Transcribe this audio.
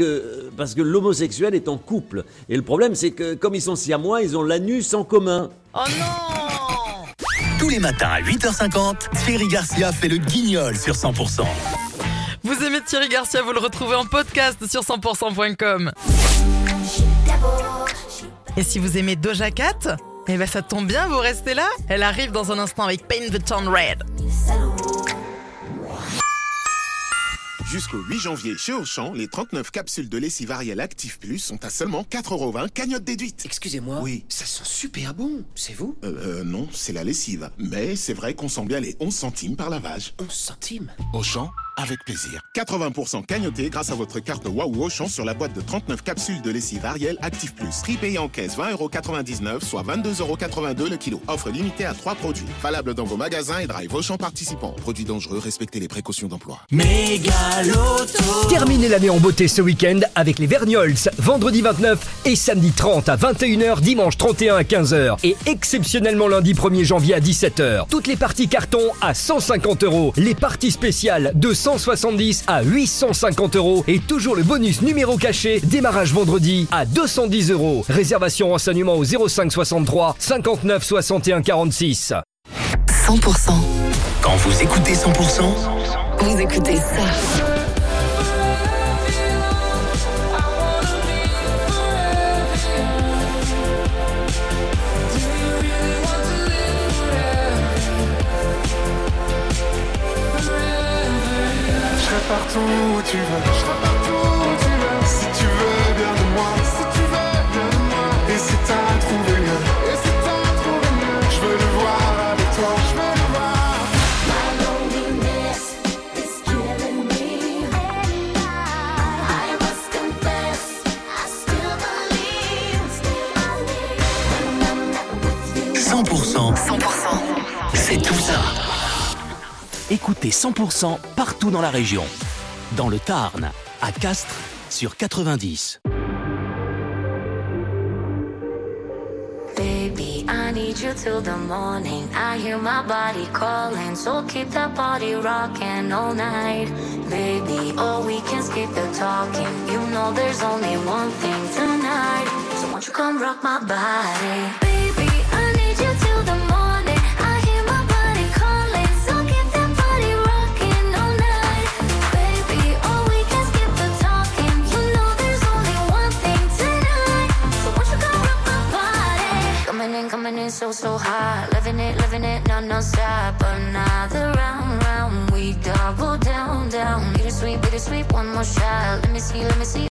que, parce que l'homosexuel est en couple. Et le problème, c'est que comme ils sont siamois, ils ont l'anus en commun. Oh non Tous les matins à 8h50, Thierry Garcia fait le guignol sur 100%. Vous aimez Thierry Garcia, vous le retrouvez en podcast sur 100%.com. Et si vous aimez Doja Cat, eh ben ça tombe bien, vous restez là. Elle arrive dans un instant avec Paint the Town Red. Jusqu'au 8 janvier, chez Auchan, les 39 capsules de lessive Ariel Active Plus sont à seulement 4,20€ cagnotte déduite. Excusez-moi. Oui. Ça sent super bon. C'est vous? Euh, euh, non, c'est la lessive. Mais c'est vrai qu'on sent bien les 11 centimes par lavage. 11 centimes? Auchan, avec plaisir. 80% cagnoté grâce à votre carte Waouh Auchan sur la boîte de 39 capsules de lessive Ariel Active Plus. Prix payé en caisse 20,99€, soit 22,82€ le kilo. Offre limitée à 3 produits. Valable dans vos magasins et drive Auchan participants. Produits dangereux, respectez les précautions d'emploi. Terminez l'année en beauté ce week-end avec les Verniols, vendredi 29 et samedi 30 à 21h, dimanche 31 à 15h et exceptionnellement lundi 1er janvier à 17h. Toutes les parties carton à 150 euros, les parties spéciales de 170 à 850 euros et toujours le bonus numéro caché, démarrage vendredi à 210 euros. Réservation renseignement au 05 63 59 61 46. 100%. Quand vous écoutez 100%, Vous écoutez ça. Serai partout où tu veux, je serai partout où tu veux. Si tu veux bien de moi, si tu veux bien de moi. Et si t'as trouvé mieux, et si t'as trouvé mieux, je veux le voir avec toi, je veux le voir. I 100%, 100%. c'est tout ça. Écoutez 100% partout dans la région. Dans le Tarn, à Castres, sur 90. Baby, I need you till the morning. I hear my body calling, so keep that body rocking all night. Baby, oh, we can skip the talking. You know there's only one thing tonight. So won't you come rock my body? Coming in, so, so hot. Living it, living it, non, non stop. Another round, round. We double down, down. Bittersweet, bittersweet, one more shot. Let me see, let me see.